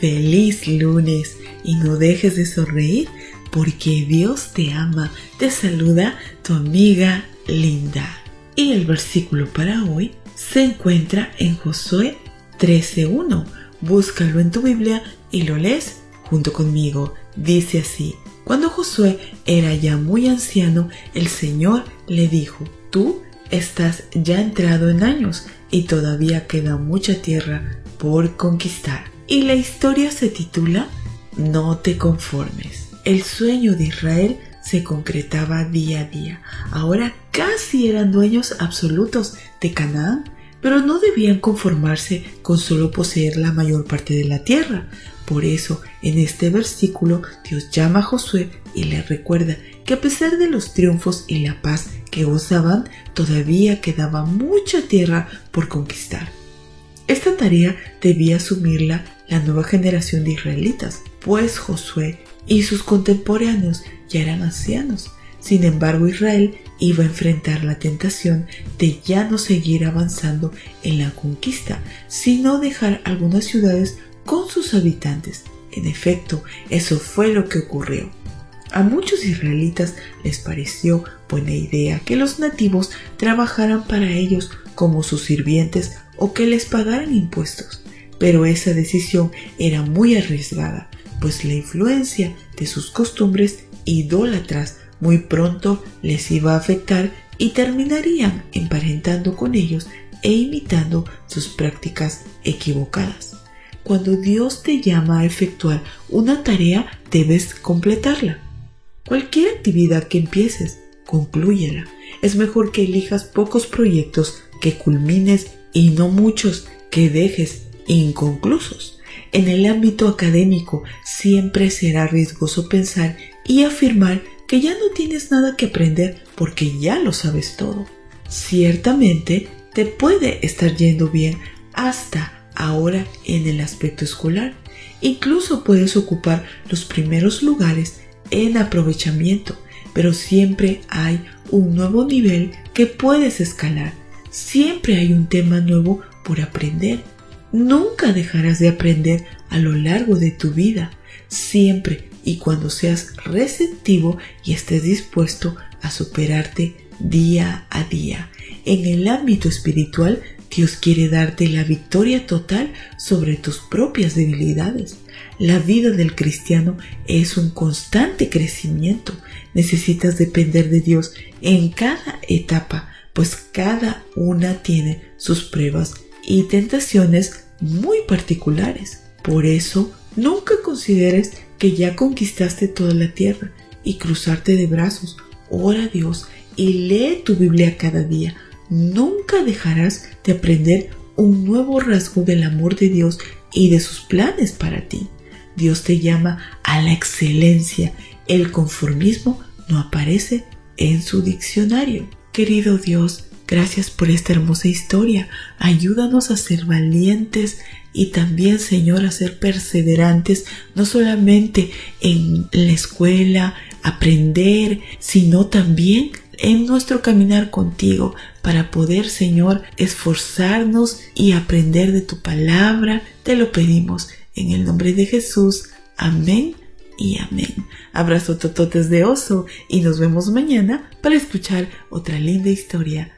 Feliz lunes y no dejes de sonreír porque Dios te ama. Te saluda tu amiga Linda. Y el versículo para hoy se encuentra en Josué 13.1. Búscalo en tu Biblia y lo lees junto conmigo. Dice así, cuando Josué era ya muy anciano, el Señor le dijo, tú estás ya entrado en años y todavía queda mucha tierra por conquistar. Y la historia se titula No te conformes. El sueño de Israel se concretaba día a día. Ahora casi eran dueños absolutos de Canaán, pero no debían conformarse con solo poseer la mayor parte de la tierra. Por eso, en este versículo, Dios llama a Josué y le recuerda que a pesar de los triunfos y la paz que gozaban, todavía quedaba mucha tierra por conquistar. Esta tarea debía asumirla la nueva generación de israelitas, pues Josué y sus contemporáneos ya eran ancianos. Sin embargo, Israel iba a enfrentar la tentación de ya no seguir avanzando en la conquista, sino dejar algunas ciudades con sus habitantes. En efecto, eso fue lo que ocurrió. A muchos israelitas les pareció buena idea que los nativos trabajaran para ellos como sus sirvientes o que les pagaran impuestos, pero esa decisión era muy arriesgada, pues la influencia de sus costumbres idólatras muy pronto les iba a afectar y terminarían emparentando con ellos e imitando sus prácticas equivocadas. Cuando Dios te llama a efectuar una tarea, debes completarla. Cualquier actividad que empieces, conclúyela. Es mejor que elijas pocos proyectos que culmines y no muchos que dejes inconclusos. En el ámbito académico siempre será riesgoso pensar y afirmar que ya no tienes nada que aprender porque ya lo sabes todo. Ciertamente te puede estar yendo bien hasta ahora en el aspecto escolar. Incluso puedes ocupar los primeros lugares en aprovechamiento, pero siempre hay un nuevo nivel que puedes escalar. Siempre hay un tema nuevo por aprender. Nunca dejarás de aprender a lo largo de tu vida. Siempre y cuando seas receptivo y estés dispuesto a superarte día a día. En el ámbito espiritual, Dios quiere darte la victoria total sobre tus propias debilidades. La vida del cristiano es un constante crecimiento. Necesitas depender de Dios en cada etapa, pues cada una tiene sus pruebas y tentaciones muy particulares. Por eso, nunca consideres que ya conquistaste toda la tierra y cruzarte de brazos. Ora a Dios y lee tu Biblia cada día. Nunca dejarás de aprender un nuevo rasgo del amor de Dios y de sus planes para ti. Dios te llama a la excelencia. El conformismo no aparece en su diccionario. Querido Dios, gracias por esta hermosa historia. Ayúdanos a ser valientes y también, Señor, a ser perseverantes, no solamente en la escuela, aprender, sino también en nuestro caminar contigo para poder, Señor, esforzarnos y aprender de tu palabra. Te lo pedimos en el nombre de Jesús. Amén y amén. Abrazo tototes de oso y nos vemos mañana para escuchar otra linda historia.